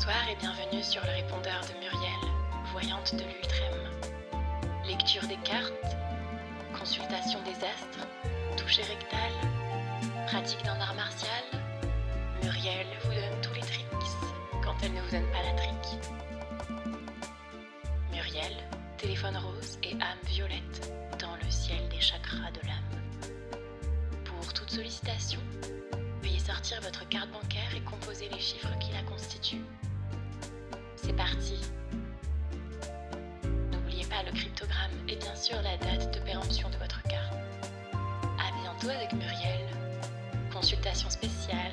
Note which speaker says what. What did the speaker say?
Speaker 1: Bonsoir et bienvenue sur le répondeur de Muriel, voyante de l'Ultrême. Lecture des cartes, consultation des astres, toucher rectal, pratique d'un art martial. Muriel vous donne tous les tricks quand elle ne vous donne pas la trick. Muriel, téléphone rose et âme violette dans le ciel des chakras de l'âme. Pour toute sollicitation, veuillez sortir votre carte bancaire et composer les chiffres qui la constituent c'est parti. N'oubliez pas le cryptogramme et bien sûr la date de péremption de votre carte. A bientôt avec Muriel. Consultation spéciale